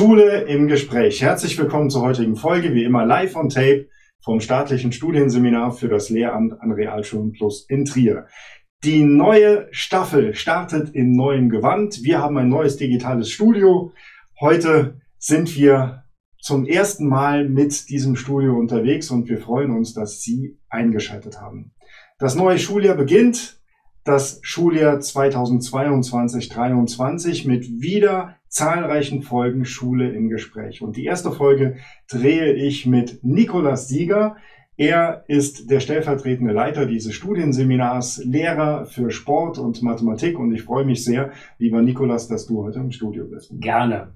Schule im Gespräch. Herzlich willkommen zur heutigen Folge, wie immer live on tape vom staatlichen Studienseminar für das Lehramt an Realschulen Plus in Trier. Die neue Staffel startet in neuem Gewand. Wir haben ein neues digitales Studio. Heute sind wir zum ersten Mal mit diesem Studio unterwegs und wir freuen uns, dass Sie eingeschaltet haben. Das neue Schuljahr beginnt das Schuljahr 2022-23 mit wieder zahlreichen Folgen Schule im Gespräch. Und die erste Folge drehe ich mit Nikolas Sieger. Er ist der stellvertretende Leiter dieses Studienseminars, Lehrer für Sport und Mathematik. Und ich freue mich sehr, lieber Nikolas, dass du heute im Studio bist. Gerne.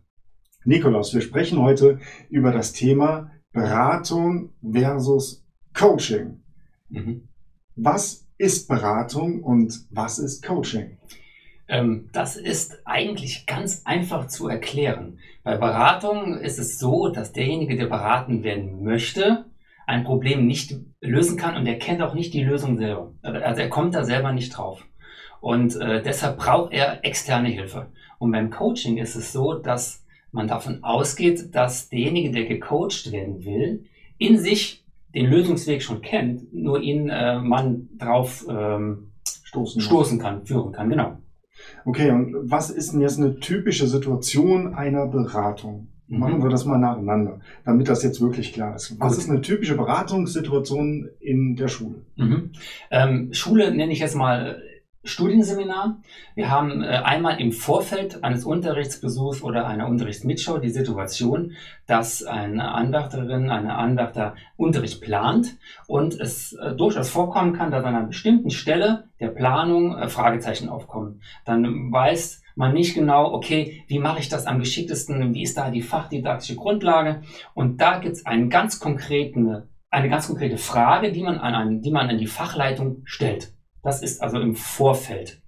Nikolas, wir sprechen heute über das Thema Beratung versus Coaching. Mhm. Was ist Beratung und was ist Coaching? Ähm, das ist eigentlich ganz einfach zu erklären. Bei Beratung ist es so, dass derjenige, der beraten werden möchte, ein Problem nicht lösen kann und er kennt auch nicht die Lösung selber. Also er kommt da selber nicht drauf. Und äh, deshalb braucht er externe Hilfe. Und beim Coaching ist es so, dass man davon ausgeht, dass derjenige, der gecoacht werden will, in sich den Lösungsweg schon kennt, nur ihn äh, man drauf ähm, stoßen, stoßen kann, führen kann, genau. Okay, und was ist denn jetzt eine typische Situation einer Beratung? Mhm. Machen wir das mal nacheinander, damit das jetzt wirklich klar ist. Was Gut. ist eine typische Beratungssituation in der Schule? Mhm. Ähm, Schule nenne ich jetzt mal Studienseminar. Wir haben äh, einmal im Vorfeld eines Unterrichtsbesuchs oder einer Unterrichtsmitschau die Situation, dass eine Anwärterin, eine Anwärter Unterricht plant und es äh, durchaus vorkommen kann, dass an einer bestimmten Stelle der Planung äh, Fragezeichen aufkommen. Dann weiß man nicht genau, okay, wie mache ich das am geschicktesten, wie ist da die fachdidaktische Grundlage? Und da gibt es einen ganz konkreten, eine ganz konkrete Frage, die man an, die man an die Fachleitung stellt. Das ist also im Vorfeld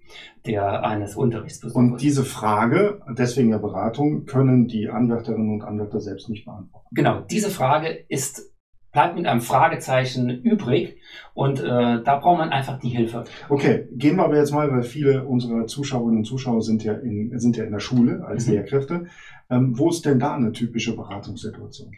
der, eines Unterrichtsbesuchs. Und diese Frage, deswegen der Beratung, können die Anwärterinnen und Anwärter selbst nicht beantworten. Genau, diese Frage ist bleibt mit einem Fragezeichen übrig und äh, da braucht man einfach die Hilfe. Okay, gehen wir aber jetzt mal, weil viele unserer Zuschauerinnen und Zuschauer sind ja in, sind ja in der Schule als mhm. Lehrkräfte. Ähm, wo ist denn da eine typische Beratungssituation?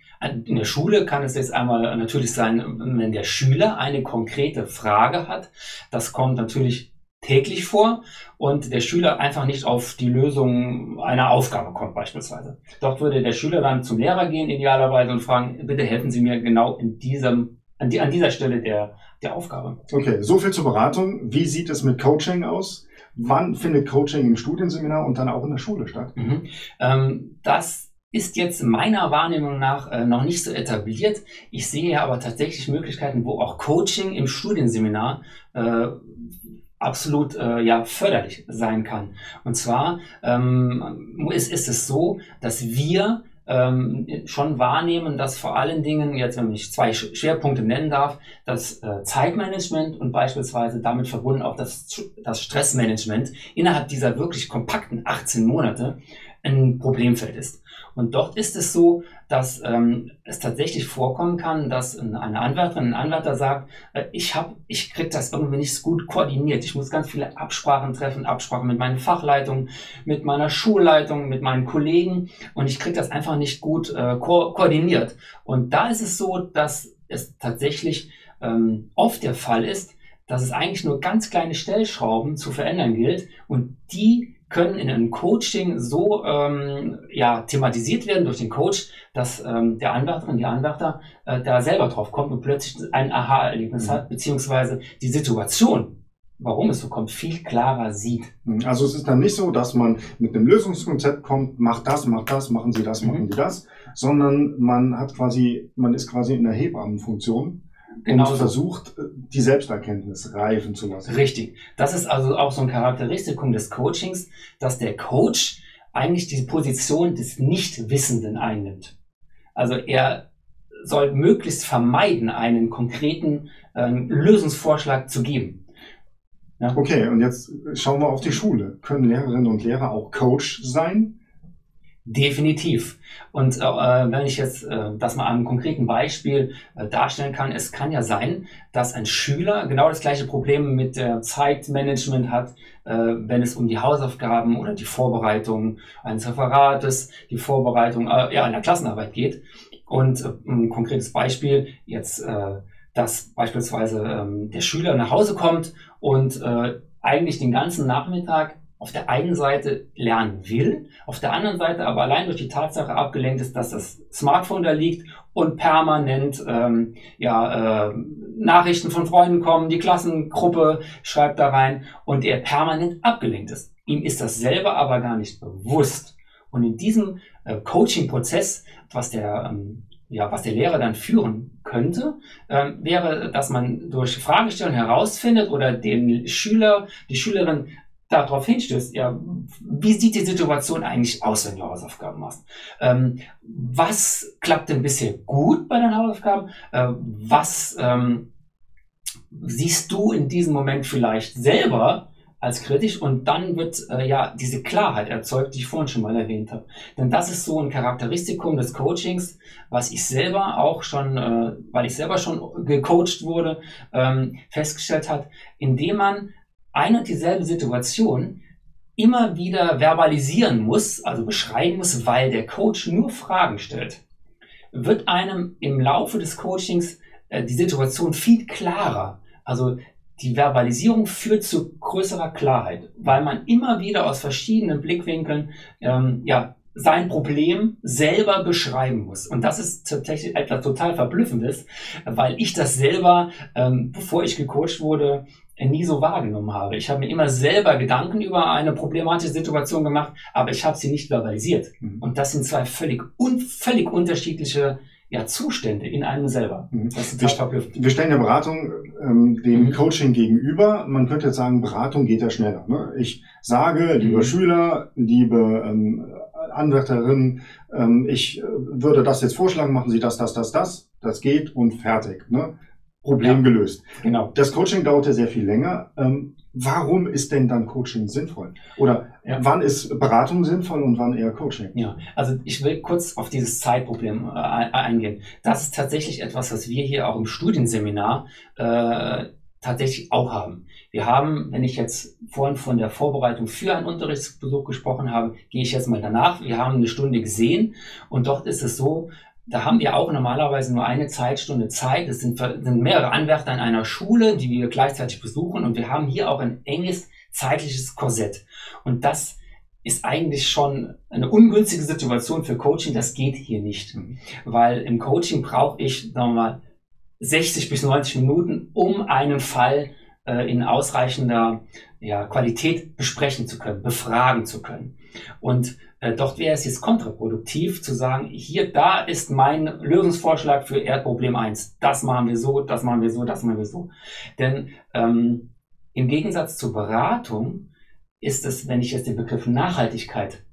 In der Schule kann es jetzt einmal natürlich sein, wenn der Schüler eine konkrete Frage hat. Das kommt natürlich täglich vor und der Schüler einfach nicht auf die Lösung einer Aufgabe kommt beispielsweise. Dort würde der Schüler dann zum Lehrer gehen idealerweise und fragen, bitte helfen Sie mir genau in diesem, an, die, an dieser Stelle der, der Aufgabe. Okay, so viel zur Beratung. Wie sieht es mit Coaching aus? Wann findet Coaching im Studienseminar und dann auch in der Schule statt? Mhm. Ähm, das ist jetzt meiner Wahrnehmung nach äh, noch nicht so etabliert. Ich sehe aber tatsächlich Möglichkeiten, wo auch Coaching im Studienseminar äh, absolut äh, ja förderlich sein kann. Und zwar ähm, ist, ist es so, dass wir ähm, schon wahrnehmen, dass vor allen Dingen, jetzt wenn ich zwei Schwerpunkte nennen darf, das äh, Zeitmanagement und beispielsweise damit verbunden auch das, das Stressmanagement innerhalb dieser wirklich kompakten 18 Monate ein Problemfeld ist. Und dort ist es so, dass ähm, es tatsächlich vorkommen kann, dass eine Anwärterin, ein Anwärter sagt, äh, ich habe, ich krieg das irgendwie nicht gut koordiniert. Ich muss ganz viele Absprachen treffen, Absprachen mit meinen Fachleitungen, mit meiner Schulleitung, mit meinen Kollegen und ich krieg das einfach nicht gut äh, ko koordiniert. Und da ist es so, dass es tatsächlich ähm, oft der Fall ist, dass es eigentlich nur ganz kleine Stellschrauben zu verändern gilt und die können in einem Coaching so ähm, ja, thematisiert werden durch den Coach, dass ähm, der Anwärterin, die Anwärter äh, da selber drauf kommt und plötzlich ein Aha-Erlebnis mhm. hat, beziehungsweise die Situation, warum es so kommt, viel klarer sieht. Mhm. Also es ist dann nicht so, dass man mit einem Lösungskonzept kommt, macht das, macht das, machen Sie das, mhm. machen Sie das, sondern man hat quasi, man ist quasi in der Hebammenfunktion genau und versucht, die Selbsterkenntnis reifen zu lassen. Richtig. Das ist also auch so ein Charakteristikum des Coachings, dass der Coach eigentlich die Position des Nichtwissenden einnimmt. Also er soll möglichst vermeiden, einen konkreten äh, Lösungsvorschlag zu geben. Ja? Okay, und jetzt schauen wir auf die Schule. Können Lehrerinnen und Lehrer auch Coach sein? Definitiv. Und äh, wenn ich jetzt äh, das mal an einem konkreten Beispiel äh, darstellen kann, es kann ja sein, dass ein Schüler genau das gleiche Problem mit der Zeitmanagement hat, äh, wenn es um die Hausaufgaben oder die Vorbereitung eines Referates, die Vorbereitung äh, ja, einer Klassenarbeit geht. Und äh, ein konkretes Beispiel jetzt, dass beispielsweise ähm, der Schüler nach Hause kommt und eigentlich den ganzen Nachmittag auf der einen Seite lernen will, auf der anderen Seite aber allein durch die Tatsache abgelenkt ist, dass das Smartphone da liegt und permanent ähm, ja, äh, Nachrichten von Freunden kommen, die Klassengruppe schreibt da rein und er permanent abgelenkt ist. Ihm ist das selber aber gar nicht bewusst. Und in diesem äh, Coaching-Prozess, was der ähm, ja, was der Lehrer dann führen könnte, ähm, wäre, dass man durch Fragestellung herausfindet oder den Schüler, die Schülerin darauf hinstößt, ja, wie sieht die Situation eigentlich aus, wenn du Hausaufgaben machst? Ähm, was klappt denn bisher gut bei deinen Hausaufgaben? Äh, was ähm, siehst du in diesem Moment vielleicht selber als kritisch und dann wird äh, ja diese Klarheit erzeugt, die ich vorhin schon mal erwähnt habe. Denn das ist so ein Charakteristikum des Coachings, was ich selber auch schon, äh, weil ich selber schon gecoacht wurde, ähm, festgestellt hat, indem man eine und dieselbe Situation immer wieder verbalisieren muss, also beschreiben muss, weil der Coach nur Fragen stellt, wird einem im Laufe des Coachings äh, die Situation viel klarer. Also die Verbalisierung führt zu größerer Klarheit, weil man immer wieder aus verschiedenen Blickwinkeln ähm, ja, sein Problem selber beschreiben muss. Und das ist tatsächlich etwas total Verblüffendes, weil ich das selber, ähm, bevor ich gecoacht wurde, nie so wahrgenommen habe. Ich habe mir immer selber Gedanken über eine problematische Situation gemacht, aber ich habe sie nicht verbalisiert. Mhm. Und das sind zwei völlig, un, völlig unterschiedliche ja, Zustände in einem selber. Mhm. wir, wir, stellen der Beratung ähm, dem mhm. Coaching gegenüber. Man könnte jetzt sagen, Beratung geht ja schneller. Ne? Ich sage, lieber mhm. Schüler, liebe ähm, Anwärterin, ähm, ich äh, würde das jetzt vorschlagen, machen Sie das, das, das, das. Das geht und fertig. Ne? Problem ja, gelöst. Genau. Das Coaching dauerte sehr viel länger. Ähm, warum ist denn dann Coaching sinnvoll? Oder ja. wann ist Beratung sinnvoll und wann eher Coaching? Ja, also ich will kurz auf dieses Zeitproblem äh, eingehen. Das ist tatsächlich etwas, was wir hier auch im Studienseminar äh, tatsächlich auch haben. Wir haben, wenn ich jetzt vorhin von der Vorbereitung für einen Unterrichtsbesuch gesprochen habe, gehe ich jetzt mal danach. Wir haben eine Stunde gesehen und dort ist es so, da haben wir auch normalerweise nur eine Zeitstunde Zeit. Es sind, sind mehrere Anwärter in einer Schule, die wir gleichzeitig besuchen. Und wir haben hier auch ein enges zeitliches Korsett. Und das ist eigentlich schon eine ungünstige Situation für Coaching. Das geht hier nicht. Weil im Coaching brauche ich, sagen wir mal, 60 bis 90 Minuten, um einen Fall äh, in ausreichender ja, Qualität besprechen zu können, befragen zu können. Und äh, dort wäre es jetzt kontraproduktiv zu sagen, hier, da ist mein Lösungsvorschlag für Erdproblem 1. Das machen wir so, das machen wir so, das machen wir so. Denn ähm, im Gegensatz zur Beratung ist es, wenn ich jetzt den Begriff Nachhaltigkeit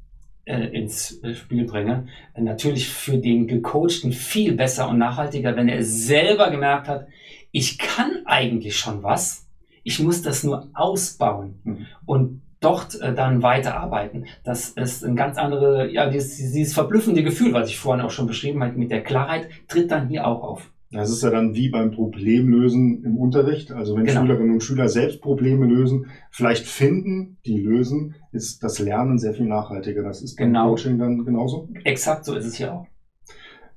äh, ins Spiel bringe, natürlich für den Gecoachten viel besser und nachhaltiger, wenn er selber gemerkt hat, ich kann eigentlich schon was, ich muss das nur ausbauen. Mhm. Und dort äh, dann weiterarbeiten. Das ist ein ganz andere, ja, dieses, dieses verblüffende Gefühl, was ich vorhin auch schon beschrieben habe, mit der Klarheit, tritt dann hier auch auf. Das ist ja dann wie beim Problemlösen im Unterricht. Also wenn genau. Schülerinnen und Schüler selbst Probleme lösen, vielleicht finden, die lösen, ist das Lernen sehr viel nachhaltiger. Das ist beim genau. Coaching dann genauso? Exakt so ist es hier auch.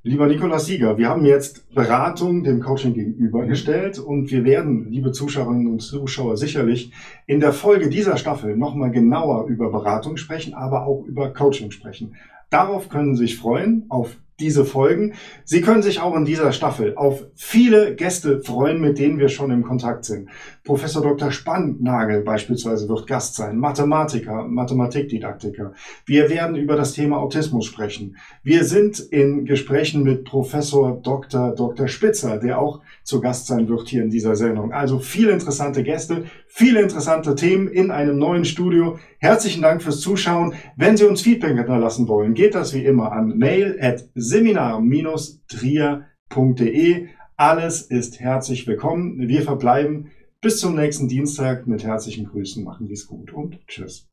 Lieber Nikolaus Sieger, wir haben jetzt Beratung dem Coaching gegenübergestellt und wir werden, liebe Zuschauerinnen und Zuschauer, sicherlich in der Folge dieser Staffel nochmal genauer über Beratung sprechen, aber auch über Coaching sprechen. Darauf können Sie sich freuen, auf diese Folgen. Sie können sich auch in dieser Staffel auf viele Gäste freuen, mit denen wir schon im Kontakt sind. Professor Dr. Spannagel beispielsweise wird Gast sein, Mathematiker, Mathematikdidaktiker. Wir werden über das Thema Autismus sprechen. Wir sind in Gesprächen mit Professor Dr. Dr. Spitzer, der auch zu Gast sein wird hier in dieser Sendung. Also viele interessante Gäste, viele interessante Themen in einem neuen Studio. Herzlichen Dank fürs Zuschauen. Wenn Sie uns Feedback hinterlassen wollen, geht das wie immer an mail at seminar-trier.de. Alles ist herzlich willkommen. Wir verbleiben bis zum nächsten Dienstag mit herzlichen Grüßen. Machen Sie es gut und tschüss.